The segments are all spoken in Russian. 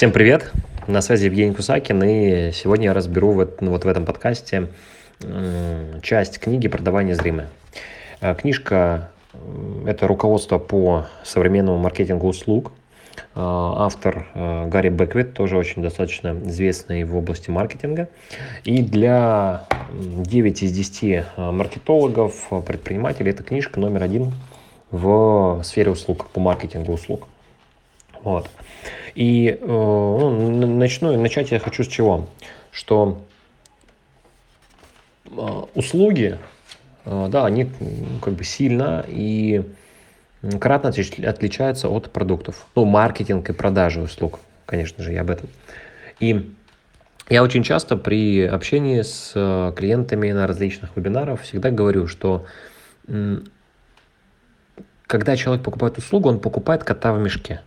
Всем привет! На связи Евгений Кусакин, и сегодня я разберу вот, ну, вот в этом подкасте часть книги «Продавание зримое». Э, книжка – это руководство по современному маркетингу услуг. Э, автор э, Гарри Беквит, тоже очень достаточно известный в области маркетинга. И для 9 из 10 маркетологов, предпринимателей, эта книжка номер один в сфере услуг, по маркетингу услуг. Вот. И э, ну, начну, начать я хочу с чего? Что э, услуги, э, да, они как бы сильно и кратно отличаются от продуктов. Ну, маркетинг и продажи услуг, конечно же, я об этом. И я очень часто при общении с клиентами на различных вебинарах всегда говорю, что когда человек покупает услугу, он покупает кота в мешке.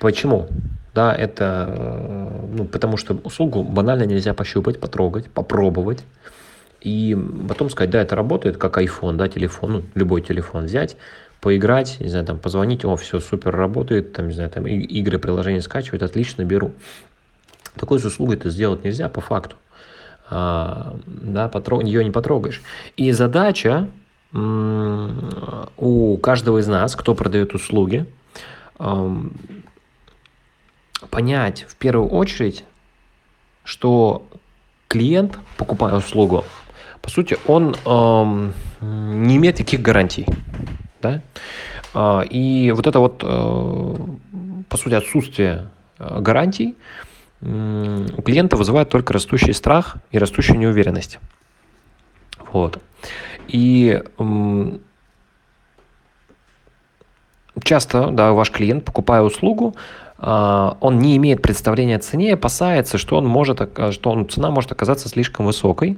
Почему? Да, это э, ну, потому что услугу банально нельзя пощупать, потрогать, попробовать. И потом сказать, да, это работает как iPhone, да, телефон, ну, любой телефон взять, поиграть, не знаю, там, позвонить, о, все супер работает, там, не знаю, там, игры, приложения скачивать, отлично, беру. Такой с услугой это сделать нельзя по факту. А, да, потрог... ее не потрогаешь. И задача у каждого из нас, кто продает услуги, понять в первую очередь, что клиент, покупая услугу, по сути, он эм, не имеет никаких гарантий. Да? Э, и вот это вот, э, по сути, отсутствие э, гарантий э, у клиента вызывает только растущий страх и растущую неуверенность. Вот. И э, часто, да, ваш клиент, покупая услугу, он не имеет представления о цене, опасается, что, он может, что он, цена может оказаться слишком высокой.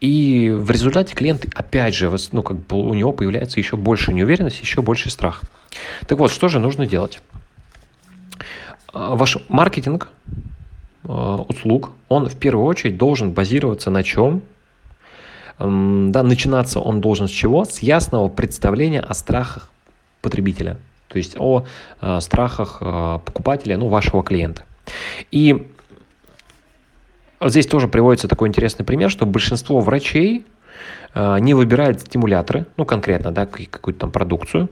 И в результате клиент, опять же, ну, как бы у него появляется еще больше неуверенность, еще больше страх. Так вот, что же нужно делать? А, ваш маркетинг а, услуг, он в первую очередь должен базироваться на чем? Да, начинаться он должен с чего? С ясного представления о страхах потребителя – то есть о э, страхах э, покупателя, ну, вашего клиента. И здесь тоже приводится такой интересный пример, что большинство врачей э, не выбирают стимуляторы, ну, конкретно, да, какую-то там продукцию,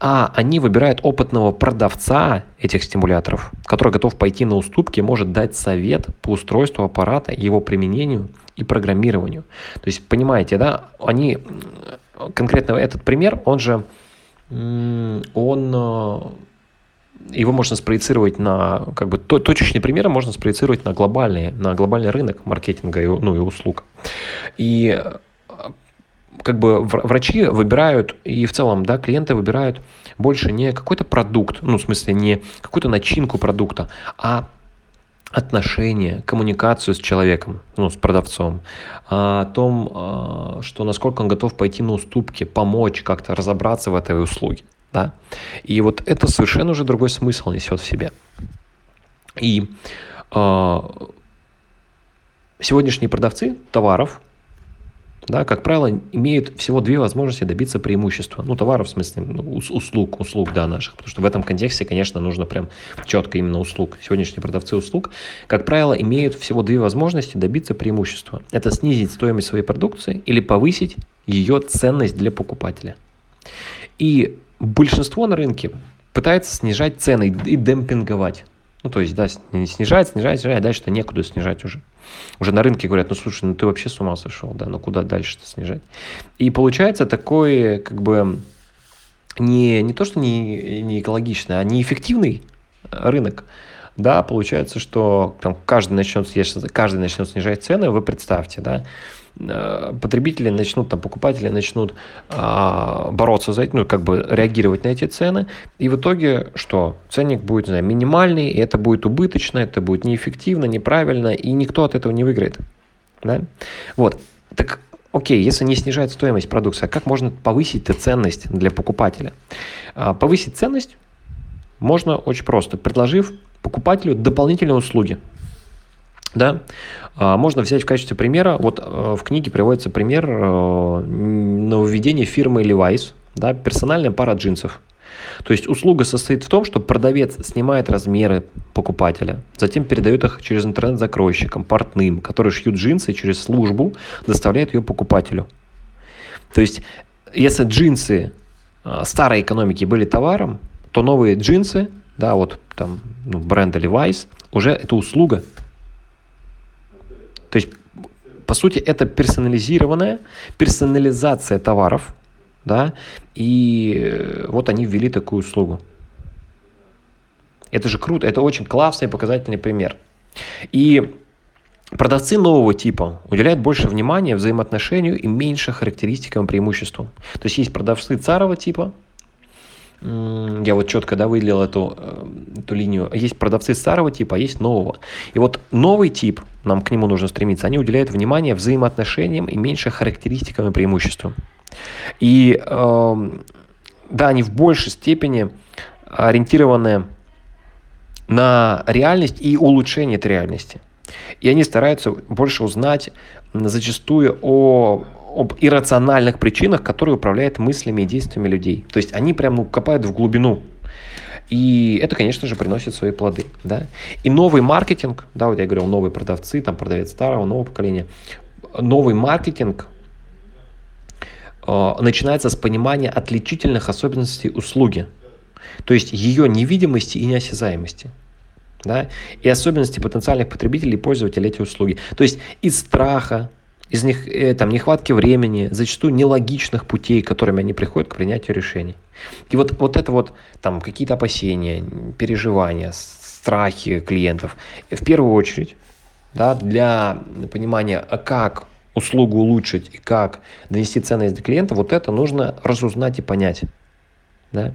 а они выбирают опытного продавца этих стимуляторов, который готов пойти на уступки, может дать совет по устройству аппарата, его применению и программированию. То есть, понимаете, да, они, конкретно этот пример, он же он э, его можно спроецировать на, как бы, точечные примеры можно спроецировать на глобальный, на глобальный рынок маркетинга и, ну, и услуг. И э, как бы врачи выбирают, и в целом, да, клиенты выбирают больше не какой-то продукт, ну, в смысле, не какую-то начинку продукта, а отношения, коммуникацию с человеком, ну, с продавцом, о том, а, что насколько он готов пойти на уступки, помочь как-то разобраться в этой услуге. Да? И вот это совершенно уже другой смысл несет в себе. И э, сегодняшние продавцы товаров, да, как правило, имеют всего две возможности добиться преимущества. Ну, товаров, в смысле, ну, услуг, услуг, да, наших. Потому что в этом контексте, конечно, нужно прям четко именно услуг. Сегодняшние продавцы услуг, как правило, имеют всего две возможности добиться преимущества. Это снизить стоимость своей продукции или повысить ее ценность для покупателя. И большинство на рынке пытается снижать цены и демпинговать. Ну, то есть, да, снижать, снижать, снижать, а дальше-то некуда снижать уже. Уже на рынке говорят, ну, слушай, ну, ты вообще с ума сошел, да, ну, куда дальше-то снижать? И получается такой, как бы, не, не то, что не, не экологичный, а неэффективный рынок. Да, получается, что там каждый начнет, каждый начнет снижать цены, вы представьте, да, Э, потребители начнут, там, покупатели начнут а, бороться за это, ну, как бы реагировать на эти цены, и в итоге что? Ценник будет, не знаю, минимальный, и это будет убыточно, это будет неэффективно, неправильно, и никто от этого не выиграет. Да? Вот. Так окей, если не снижает стоимость продукции, а как можно повысить ценность для покупателя? А, повысить ценность можно очень просто, предложив покупателю дополнительные услуги. Да? А, можно взять в качестве примера, вот э, в книге приводится пример э, нововведения фирмы Levi's, да, персональная пара джинсов. То есть услуга состоит в том, что продавец снимает размеры покупателя, затем передает их через интернет закройщикам, портным, которые шьют джинсы через службу доставляют ее покупателю. То есть, если джинсы а, старой экономики были товаром, то новые джинсы, да, вот там ну, бренд Levi's, уже это услуга. То есть, по сути, это персонализированная персонализация товаров, да, и э, вот они ввели такую услугу. Это же круто, это очень классный показательный пример. И продавцы нового типа уделяют больше внимания взаимоотношению и меньше характеристикам и преимуществам. То есть есть продавцы старого типа, я вот четко да, выделил эту, э, эту линию. Есть продавцы старого типа, а есть нового. И вот новый тип, нам к нему нужно стремиться, они уделяют внимание взаимоотношениям и меньше характеристикам и преимуществам. И э, да, они в большей степени ориентированы на реальность и улучшение этой реальности. И они стараются больше узнать зачастую о, об иррациональных причинах, которые управляют мыслями и действиями людей. То есть они прям ну, копают в глубину. И это, конечно же, приносит свои плоды. Да? И новый маркетинг, да, вот я говорил, новые продавцы, там продавец старого, нового поколения, новый маркетинг э, начинается с понимания отличительных особенностей услуги. То есть ее невидимости и неосязаемости да, и особенности потенциальных потребителей и пользователей эти услуги. То есть из страха, из них, э, там, нехватки времени, зачастую нелогичных путей, которыми они приходят к принятию решений. И вот, вот это вот там какие-то опасения, переживания, страхи клиентов, в первую очередь, да, для понимания, а как услугу улучшить и как донести ценность до клиента, вот это нужно разузнать и понять. Да?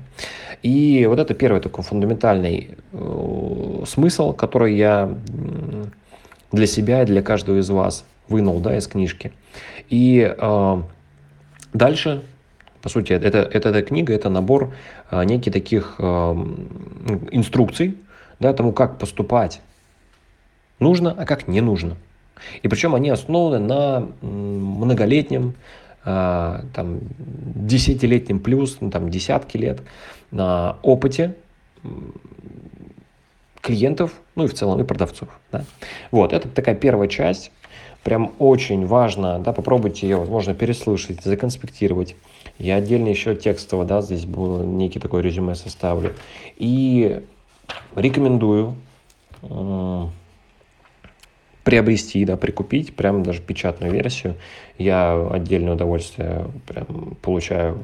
И вот это первый такой фундаментальный э, смысл, который я для себя и для каждого из вас вынул да, из книжки. И э, дальше, по сути, это, это, эта книга, это набор э, неких таких э, инструкций да, тому, как поступать нужно, а как не нужно. И причем они основаны на многолетнем а, там, десятилетним плюс, ну, там, десятки лет на опыте клиентов, ну и в целом и продавцов. Да. Вот, это такая первая часть. Прям очень важно, да, попробуйте ее, возможно, переслушать, законспектировать. Я отдельно еще текстово, да, здесь был некий такой резюме составлю. И рекомендую приобрести, да, прикупить, прям даже печатную версию. Я отдельное удовольствие прям получаю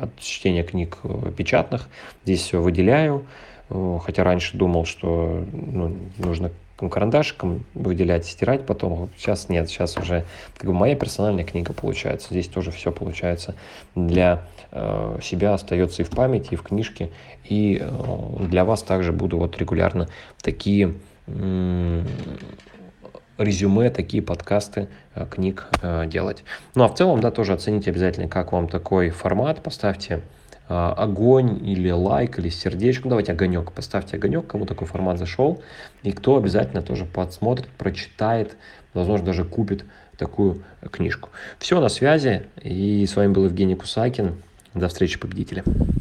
от чтения книг э, печатных. Здесь все выделяю, э, хотя раньше думал, что ну, нужно карандашиком выделять, стирать потом. Сейчас нет, сейчас уже как бы моя персональная книга получается. Здесь тоже все получается для э, себя остается и в памяти, и в книжке. И э, для вас также буду вот регулярно такие резюме, такие подкасты э, книг э, делать. Ну а в целом, да, тоже оцените обязательно, как вам такой формат. Поставьте огонь или лайк, или сердечко. Давайте огонек. Поставьте огонек, кому такой формат зашел. И кто обязательно тоже подсмотрит, прочитает, возможно, даже купит такую книжку. Все, на связи. И с вами был Евгений Кусакин. До встречи, победители.